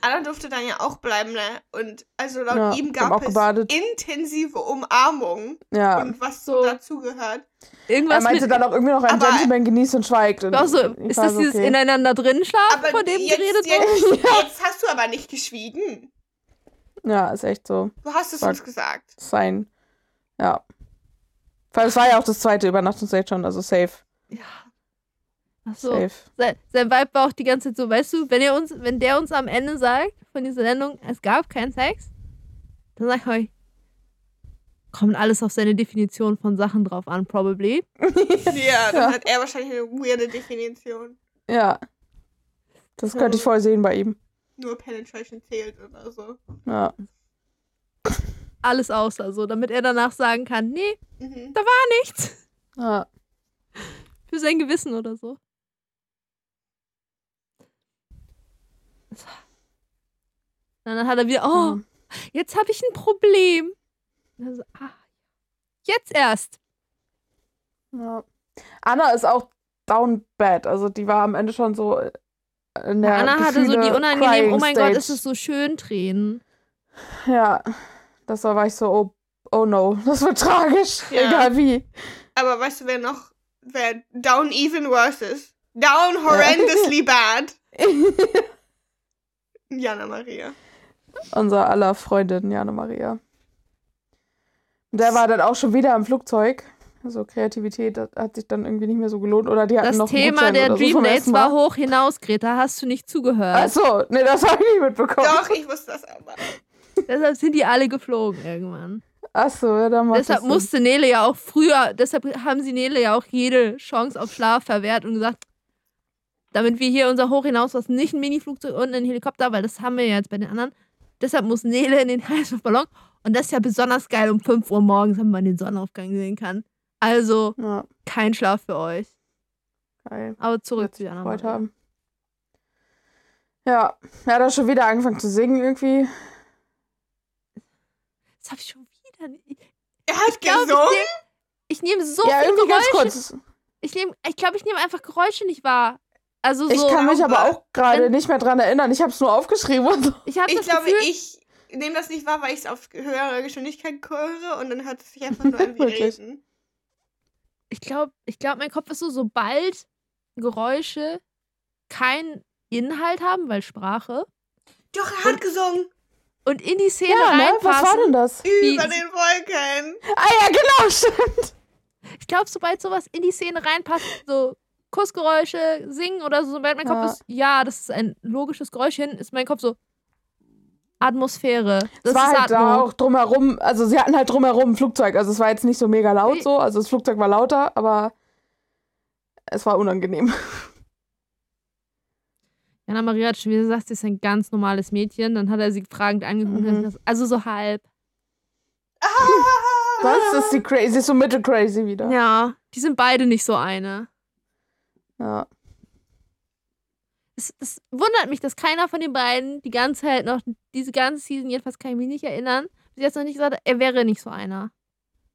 Anna durfte dann ja auch bleiben, ne? Und also laut Ja, ihm gab es gebadet. intensive Umarmungen ja. und was so dazugehört. Er Irgendwas meinte mit, dann auch irgendwie noch, ein Gentleman genießt und schweigt. Und so, ist das dieses okay. ineinander drin schlafen, Aber von dem jetzt, geredet jetzt, wurde? <laughs> jetzt hast du aber nicht geschwiegen. Ja, ist echt so. Du hast es uns gesagt. Sein. Ja. Weil es war ja auch das zweite Übernachtungsdate schon, also safe. Ja. Ach so. Safe. Sein, sein Vibe war auch die ganze Zeit so, weißt du, wenn, ihr uns, wenn der uns am Ende sagt von dieser Sendung, es gab keinen Sex, dann sag ich euch, kommt alles auf seine Definition von Sachen drauf an, probably. <laughs> Ja, dann Ja. hat er wahrscheinlich eine weirde Definition. Ja. Das könnte ich voll sehen bei ihm. Nur Penetration zählt oder so. Ja. Alles außer so, damit er danach sagen kann, nee, Mhm. nichts. ja. Für sein Gewissen oder so. Und dann hat er wieder, oh, jetzt habe ich ein Problem. Und er so, ah, jetzt erst. ja. Anna ist auch down bad. Also die war am Ende schon so in der Anna hatte so die Gefühle- unangenehmen, oh mein Gott, ist es so schön Tränen. Ja. Das war, war ich so, oh, oh no, <laughs> das wird tragisch. Ja. Egal wie. Aber weißt du, wer noch, wer down even worse ist? Down horrendously bad. <laughs> Jana Maria. Unser aller Freundin Jana Maria. Und der war dann auch schon wieder im Flugzeug. Also Kreativität das hat sich dann irgendwie nicht mehr so gelohnt. Oder die hatten Das noch Thema der oder so Dream Dates war hoch hinaus, Greta. Hast du nicht zugehört? Achso, nee, das habe ich nicht mitbekommen. Doch, ich wusste das aber. Deshalb sind die alle geflogen irgendwann. Achso, ja, dann macht deshalb musste Nele ja auch früher, deshalb haben sie Nele ja auch jede Chance auf Schlaf verwehrt und gesagt, damit wir hier unser Hoch hinaus was nicht ein Mini-Flugzeug und ein Helikopter, weil das haben wir ja jetzt bei den anderen. Deshalb muss Nele in den Heißluftballon. Und das ist ja besonders geil um 5 Uhr morgens, wenn man den Sonnenaufgang sehen kann. Also Ja, kein Schlaf für euch. geil. Aber zurück zu Jana haben. Ja, er hat auch schon wieder angefangen zu singen irgendwie. Das habe ich schon wieder nicht. Er hat glaub, ich gesungen? nehm- Ich nehme so ja, viel irgendwie ganz Geräusche. kurz. Ich nehme, ich glaube, ich nehme einfach Geräusche nicht wahr. Also Ich so. kann mich aber auch gerade nicht mehr dran erinnern. Ich habe es nur aufgeschrieben und so. ich Ich glaube, Gefühl, ich nehme das nicht wahr, weil ich es auf höhere Geschwindigkeit höre und dann hört es sich einfach nur an <laughs> wie? Reden. ich glaube, ich glaube, mein Kopf ist so, sobald Geräusche keinen Inhalt haben, weil Sprache, Doch, er hat gesungen. Und in die Szene Ja, ne? Was war reinpassen. denn das? Über den Wolken. Ah ja, genau, <laughs> stimmt. Ich glaube, sobald sowas in die Szene reinpasst, so Kussgeräusche, Singen oder so, sobald mein Kopf Ja. ist, ja, das ist ein logisches Geräusch hin, ist mein Kopf so Atmosphäre. Das Es war ist halt da auch drumherum, also sie hatten halt drumherum ein Flugzeug. Also es war jetzt nicht so mega laut so, also das Flugzeug war lauter, aber es war unangenehm. Jana Maria hat schon wieder gesagt, sie ist ein ganz normales Mädchen. Dann hat er sie fragend angeguckt. und Mhm. Also so halb. Sonst ist sie crazy, sie ist so mittelcrazy wieder. Ja, die sind beide nicht so eine. Ja. Es, es wundert mich, dass keiner von den beiden die ganze Zeit noch, diese ganze Season, jedenfalls kann ich mich nicht erinnern, bis jetzt noch nicht gesagt hat, er wäre nicht so einer.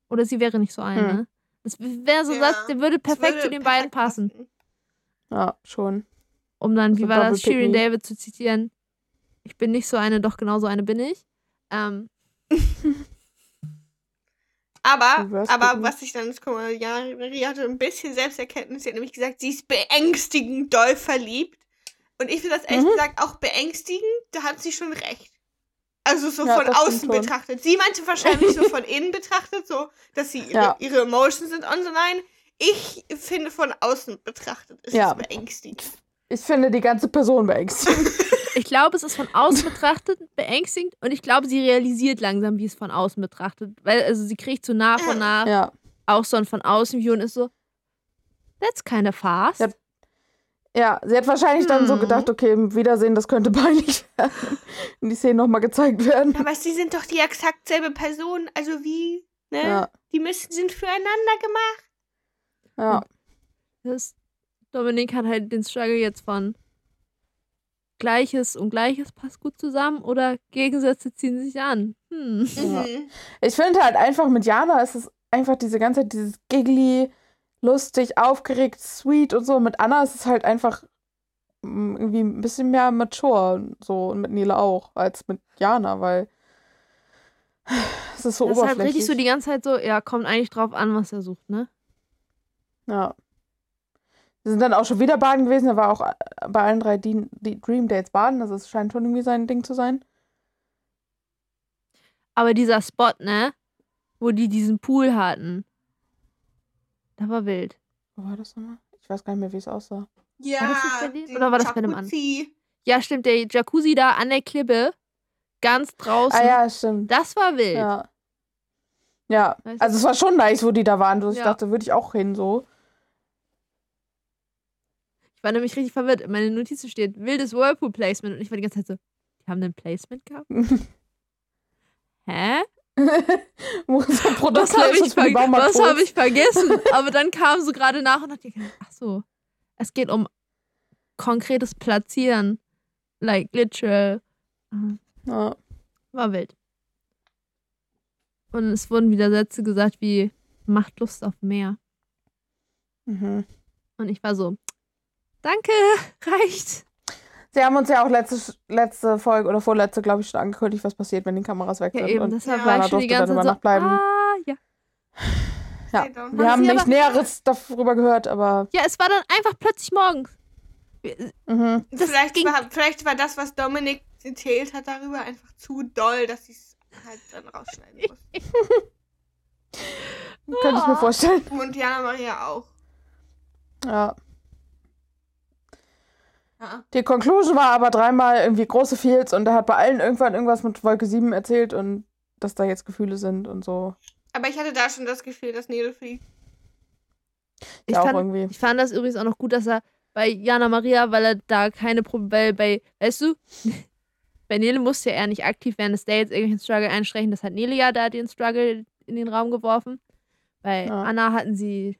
Oder sie wäre nicht so eine. Hm. Das wäre so ein Ja, Satz, der würde perfekt würde zu den beiden perfekt passen. Ja, schon. Um dann, wie So war das, Shirin. David zu zitieren. Ich bin nicht so eine, doch genauso eine bin ich. Ähm, <laughs> Aber, aber gucken. was ich dann, guck mal, ja, Maria hatte ein bisschen Selbsterkenntnis. Sie hat nämlich gesagt, sie ist beängstigend doll verliebt. Und ich finde das ehrlich Mhm. gesagt auch beängstigend. Da hat sie schon recht. Also so Ja, von das außen betrachtet. Sie meinte wahrscheinlich so von innen betrachtet, so, dass sie ihre, Ja. ihre Emotions sind und so. Nein, ich finde von außen betrachtet ist Ja. es beängstigend. Ich finde die ganze Person beängstigend. <laughs> ich glaube, es ist von außen betrachtet beängstigend und ich glaube, sie realisiert langsam, wie es von außen betrachtet. Weil, also sie kriegt so nach und nach ja. auch so ein von außen View und ist so, that's kind of fast. Ja. Ja, sie hat wahrscheinlich dann so Hm. gedacht, okay, im Wiedersehen, das könnte <laughs> peinlich werden. Und die Szene nochmal gezeigt werden. Aber sie sind doch die exakt selbe Person. Also wie Ne? Ja. Die müssen sind füreinander gemacht. Ja. Das, Dominik hat halt den Struggle jetzt von Gleiches und Gleiches passt gut zusammen oder Gegensätze ziehen sich an. Hm. Ja. Mhm. Ich finde halt einfach mit Jana ist es einfach diese ganze Zeit dieses giggly, lustig, aufgeregt, sweet und so. Mit Anna ist es halt einfach mm, irgendwie ein bisschen mehr mature und so und mit Nele auch als mit Jana, weil es ist so Das ist halt oberflächlich. richtig so die ganze Zeit so, ja, kommt eigentlich drauf an, was er sucht, ne? ja. Wir sind dann auch schon wieder baden gewesen. Er war auch äh, bei allen drei die, die Dream Dates baden. Also es scheint schon irgendwie sein Ding zu sein. Aber dieser Spot, ne? Wo die diesen Pool hatten. Da war wild. Wo war das nochmal? Ich weiß gar nicht mehr, wie es aussah. Ja, War das nicht bei Oder war das bei dem anderen? Jacuzzi. Ja, stimmt, der Jacuzzi da an der Klippe. Ganz draußen. Ah ja, stimmt. Das war wild. Ja. Ja, also es war schon nice, wo die da waren. Ich Ja. dachte, würde ich auch hin so. Ich war nämlich richtig verwirrt. In meinen Notizen steht wildes Whirlpool-Placement. Und ich war die ganze Zeit so, die haben ein Placement gehabt? <laughs> Hä? <laughs> <laughs> Was habe ich, ver hab ich vergessen? Aber dann kam so gerade nach und hat gedacht, ach so, es geht um konkretes Platzieren. Like literal. Ja. War wild. Und es wurden wieder Sätze gesagt wie, macht Lust auf mehr. Mhm. Und ich war so, danke, <laughs> reicht. Sie haben uns ja auch letzte, letzte Folge oder vorletzte, glaube ich, schon angekündigt, was passiert, wenn die Kameras weg Ja, sind. eben, Und deshalb ja, war ich schon die ganze dann Zeit so, nachbleiben. ah, ja. ja. Wir haben sie nicht aber- Näheres darüber gehört, aber Ja, es war dann einfach plötzlich morgens. Mhm. Das vielleicht, ging- war, vielleicht war das, was Dominik erzählt hat darüber, einfach zu doll, dass sie es halt dann rausschneiden muss. <laughs> könnte ich mir Oh. vorstellen. Und Jana Maria auch. Ja. Ja. Die Conclusion war aber dreimal irgendwie große Fields und er hat bei allen irgendwann irgendwas mit Wolke 7 erzählt und dass da jetzt Gefühle sind und so. Aber ich hatte da schon das Gefühl, dass Nele fliegt. Ich ja, auch fand, irgendwie. ich fand das übrigens auch noch gut, dass er bei Jana Maria, weil er da keine Probleme, weil bei, weißt du, <laughs> bei Nele musste er nicht aktiv während des Dates irgendwelchen Struggle einstreichen. Das hat Nele ja da den Struggle in den Raum geworfen. Bei Ja. Anna hatten sie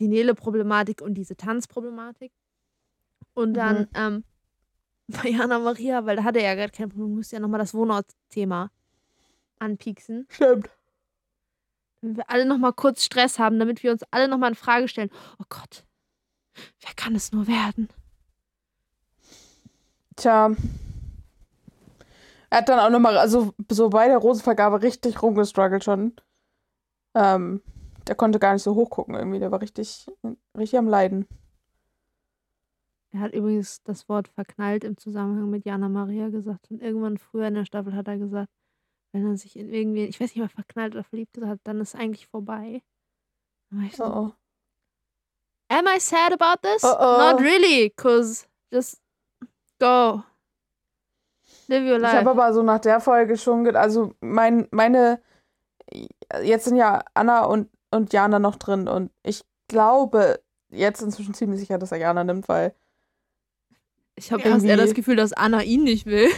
die Nele-Problematik und diese Tanzproblematik. Und dann Mhm. ähm, <laughs> bei Jana Maria, weil da hatte er ja gerade kein Problem, musste ja nochmal das Wohnortsthema anpieksen. Stimmt. Damit wir alle nochmal kurz Stress haben, damit wir uns alle nochmal in Frage stellen. Oh Gott, wer kann es nur werden? Tja. Er hat dann auch nochmal, also so bei der Rosenvergabe richtig rumgestruggelt schon. Ähm, der konnte gar nicht so hochgucken irgendwie. Der war richtig, richtig am Leiden. Er hat übrigens das Wort verknallt im Zusammenhang mit Jana Maria gesagt. Und irgendwann früher in der Staffel hat er gesagt, wenn er sich in irgendwie, ich weiß nicht mehr, verknallt oder verliebt gesagt hat, dann ist eigentlich vorbei. Dann ich so, Oh, oh. Am I sad about this? Oh, oh. Not really, cause just go. Live your Ich life. habe aber so nach der Folge schon, ge- also mein, meine, jetzt sind ja Anna und, und Jana noch drin und ich glaube jetzt inzwischen ziemlich sicher, dass er Jana nimmt, weil Ich habe Ja. fast eher das Gefühl, dass Anna ihn nicht will.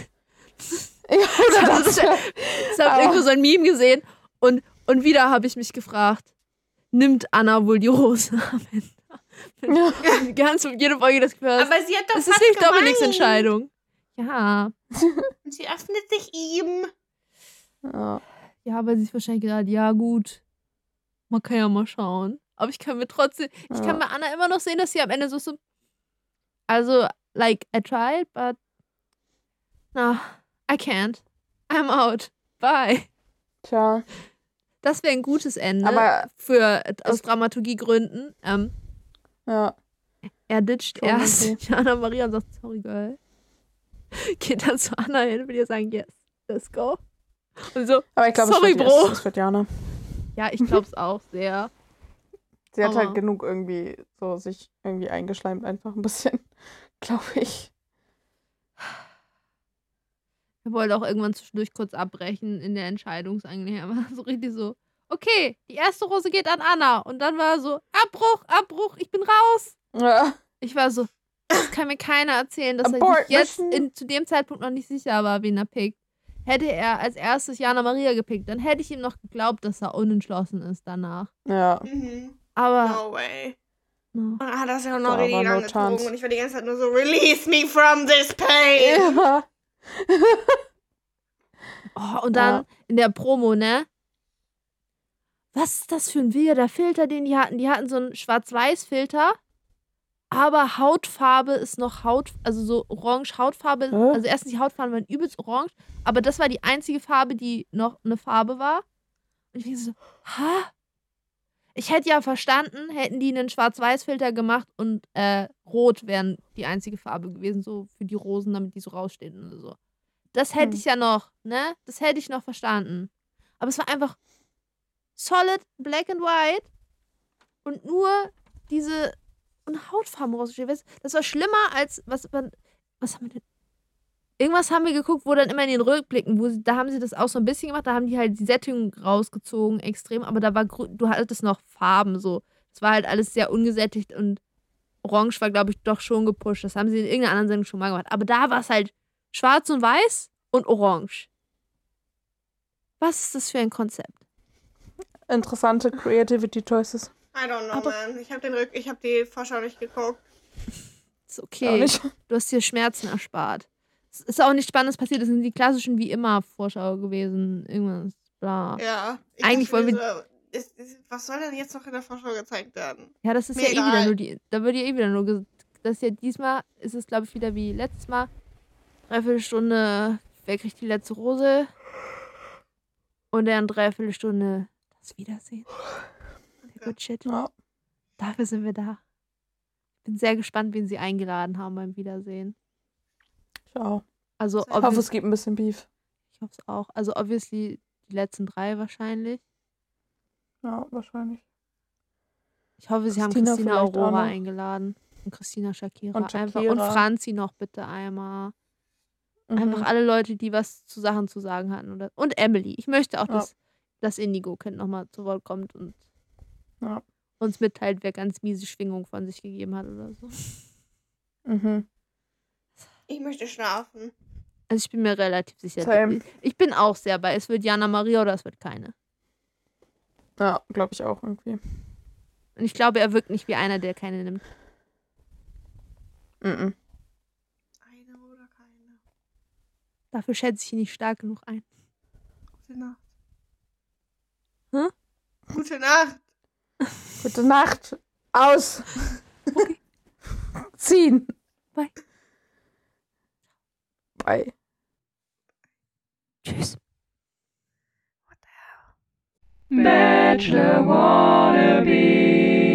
<laughs> ja, oder <laughs> Das das, Ich habe irgendwo so ein Meme gesehen und, und wieder habe ich mich gefragt, nimmt Anna wohl die Rose am Ende? <laughs> ja. Ganz jede Folge das Gefühl, hast, Aber sie hat doch es ist nicht Dominiks. Entscheidung. Ja. Und sie öffnet sich ihm. ja. Ja, aber sie ist wahrscheinlich gerade, ja gut, man kann ja mal schauen. Aber ich kann mir trotzdem, ich Ja. kann bei Anna immer noch sehen, dass sie am Ende so, so also, like, I tried, but no, I can't. I'm out. Bye. Tja, Das wäre ein gutes Ende Aber- für aus Dramaturgiegründen. Ähm, ja. er ditcht Schon erst okay. <laughs> Jana Maria und sagt, sorry, girl. <laughs> Geht dann zu Anna hin und will ihr sagen, yes, let's go. Und so, Aber ich glaube, Sorry, es, wird- Bro. es, wird Jana. ja, ich glaub's auch sehr. Sie hat Aber- halt genug irgendwie so sich irgendwie eingeschleimt, einfach ein bisschen, glaube ich. Er wollte auch irgendwann zwischendurch kurz abbrechen in der Entscheidungsangelegenheit. <laughs> So richtig so, okay, die erste Rose geht an Anna. Und dann war er so, Abbruch, Abbruch, ich bin raus. Ja, Ich war so, das kann mir keiner erzählen, dass er Abort sich jetzt in, zu dem Zeitpunkt noch nicht sicher war, wen er pickt. hätte er als erstes Jana Maria gepickt, dann hätte ich ihm noch geglaubt, dass er unentschlossen ist danach. Ja. Mhm. Aber No way. No. Und dann hat das ja auch noch richtig lange gezogen und ich war die ganze Zeit nur so, release me from this pain. Ja. <laughs> Oh, und dann Ja. in der Promo, ne? Was ist das für ein wilder Filter, den die hatten? Die hatten so einen Schwarz-Weiß-Filter, aber Hautfarbe ist noch Haut, also so orange Hautfarbe. Hä? Also erstens die Hautfarben waren übelst orange, aber das war die einzige Farbe, die noch eine Farbe war. Und ich denke so, ha? Ich hätte ja verstanden, hätten die einen Schwarz-Weiß-Filter gemacht und äh, Rot wären die einzige Farbe gewesen, so für die Rosen, damit die so rausstehen oder so. Das hätte Hm. ich ja noch, ne? Das hätte ich noch verstanden. Aber es war einfach solid black and white und nur diese und Hautfarben du, Das war schlimmer als was man was haben wir denn? Irgendwas haben wir geguckt, wo dann immer in den Rückblicken, wo sie, da haben sie das auch so ein bisschen gemacht, da haben die halt die Sättigung rausgezogen, extrem, aber da war grün, du hattest noch Farben so. Es war halt alles sehr ungesättigt und Orange war, glaube ich, doch schon gepusht. Das haben sie in irgendeiner anderen Sendung schon mal gemacht. Aber da war es halt schwarz und weiß und orange. Was ist das für ein Konzept? Interessante Creativity Choices. I don't know, Aber- man. Ich habe den Rück ich habe die Vorschau nicht geguckt. Ist okay. nicht. Du hast dir Schmerzen erspart. Es ist auch nichts Spannendes passiert. Das sind die klassischen wie immer Vorschau gewesen. Irgendwas, bla. Ja. Ich Eigentlich wollen mir so, ist, ist, was soll denn jetzt noch in der Vorschau gezeigt werden? Ja, das ist Mir ja eh wieder egal. nur die. Da würde ja eh wieder nur. Das ist ja diesmal ist es, glaube ich, wieder wie letztes Mal. Dreiviertelstunde, wer kriegt die letzte Rose? Und dann Dreiviertelstunde das Wiedersehen. Der Good Shit. Ja. Dafür sind wir da. Bin sehr gespannt, wen sie eingeladen haben beim Wiedersehen. Ciao. Also, Ich hoffe, es gibt ein bisschen Beef. ich hoffe es auch. Also, obviously die letzten drei wahrscheinlich. Ja, wahrscheinlich. Ich hoffe, sie haben Christina Christina vielleicht auch Aurora eingeladen. Und Christina Shakira. Und Einfach. Und Shakira. Franzi noch bitte einmal. Mhm. Einfach alle Leute, die was zu Sachen zu sagen hatten. Oder, und Emily. Ich möchte auch, Ja. dass das Indigo-Kind nochmal zu Wort kommt und Ja. uns mitteilt, wer ganz miese Schwingung von sich gegeben hat oder so. Mhm. Ich möchte schlafen. Also ich bin mir relativ sicher. Same. Ich bin auch sehr bei, es wird Jana Maria oder es wird keine. Ja, glaube ich auch irgendwie. Und ich glaube, er wirkt nicht wie einer, der keine nimmt. Mhm. Eine oder keine. Dafür schätze ich ihn nicht stark genug ein. Gute Nacht. Hä? Gute Nacht. Gute Nacht. Aus. Ziehen. Bye. Bye. Tschüss. Bachelor wannabe.